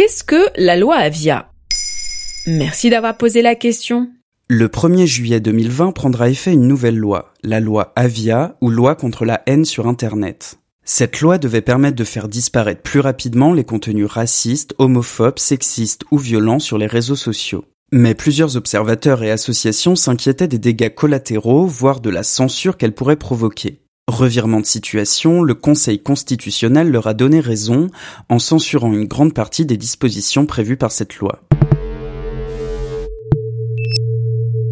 Qu'est-ce que la loi Avia? Merci d'avoir posé la question. Le 1er juillet 2020 prendra effet une nouvelle loi, la loi Avia ou loi contre la haine sur Internet. Cette loi devait permettre de faire disparaître plus rapidement les contenus racistes, homophobes, sexistes ou violents sur les réseaux sociaux. Mais plusieurs observateurs et associations s'inquiétaient des dégâts collatéraux, voire de la censure qu'elle pourrait provoquer. Revirement de situation, le Conseil constitutionnel leur a donné raison en censurant une grande partie des dispositions prévues par cette loi.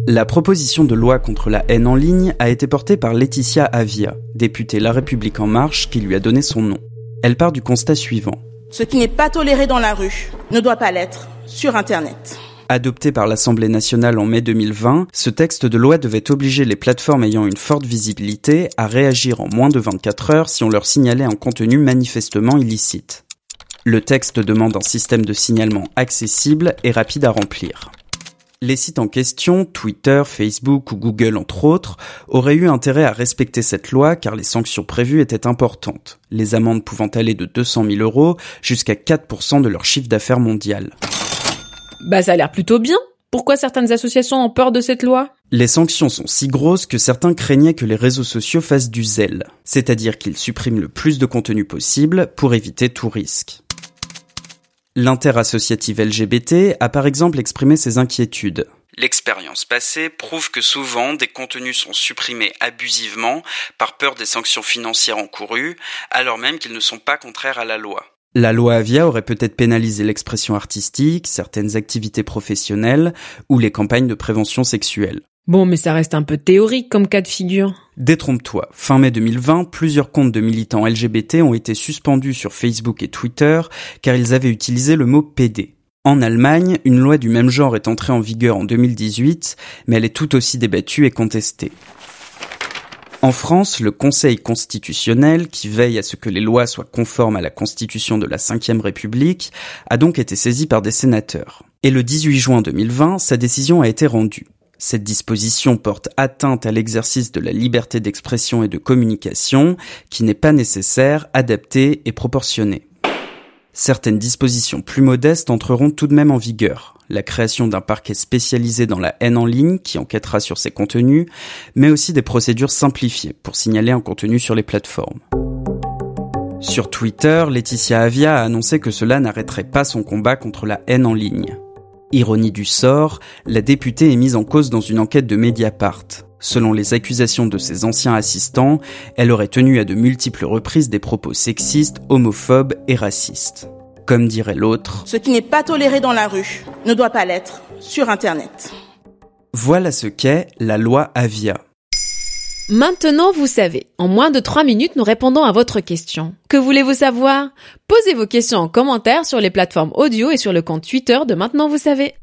La proposition de loi contre la haine en ligne a été portée par Laetitia Avia, députée La République en marche qui lui a donné son nom. Elle part du constat suivant. Ce qui n'est pas toléré dans la rue ne doit pas l'être sur Internet. Adopté par l'Assemblée nationale en mai 2020, ce texte de loi devait obliger les plateformes ayant une forte visibilité à réagir en moins de 24 heures si on leur signalait un contenu manifestement illicite. Le texte demande un système de signalement accessible et rapide à remplir. Les sites en question, Twitter, Facebook ou Google entre autres, auraient eu intérêt à respecter cette loi car les sanctions prévues étaient importantes, les amendes pouvant aller de 200 000 euros jusqu'à 4% de leur chiffre d'affaires mondial. Bah ça a l'air plutôt bien. Pourquoi certaines associations ont peur de cette loi? Les sanctions sont si grosses que certains craignaient que les réseaux sociaux fassent du zèle, c'est-à-dire qu'ils suppriment le plus de contenu possible pour éviter tout risque. L'interassociative LGBT a par exemple exprimé ses inquiétudes. L'expérience passée prouve que souvent des contenus sont supprimés abusivement par peur des sanctions financières encourues, alors même qu'ils ne sont pas contraires à la loi. La loi Avia aurait peut-être pénalisé l'expression artistique, certaines activités professionnelles ou les campagnes de prévention sexuelle. Bon, mais ça reste un peu théorique comme cas de figure. Détrompe-toi, fin mai 2020, plusieurs comptes de militants LGBT ont été suspendus sur Facebook et Twitter car ils avaient utilisé le mot PD. En Allemagne, une loi du même genre est entrée en vigueur en 2018, mais elle est tout aussi débattue et contestée. En France, le Conseil constitutionnel, qui veille à ce que les lois soient conformes à la Constitution de la Ve République, a donc été saisi par des sénateurs. Et le 18 juin 2020, sa décision a été rendue. Cette disposition porte atteinte à l'exercice de la liberté d'expression et de communication, qui n'est pas nécessaire, adaptée et proportionnée. Certaines dispositions plus modestes entreront tout de même en vigueur. La création d'un parquet spécialisé dans la haine en ligne qui enquêtera sur ces contenus, mais aussi des procédures simplifiées pour signaler un contenu sur les plateformes. Sur Twitter, Laetitia Avia a annoncé que cela n'arrêterait pas son combat contre la haine en ligne. Ironie du sort, la députée est mise en cause dans une enquête de Mediapart. Selon les accusations de ses anciens assistants, elle aurait tenu à de multiples reprises des propos sexistes, homophobes et racistes. Comme dirait l'autre, Ce qui n'est pas toléré dans la rue ne doit pas l'être sur Internet. voilà ce qu'est la loi Avia. Maintenant, vous savez. En moins de 3 minutes, nous répondons à votre question. Que voulez-vous savoir? Posez vos questions en commentaire sur les plateformes audio et sur le compte Twitter de Maintenant, vous savez.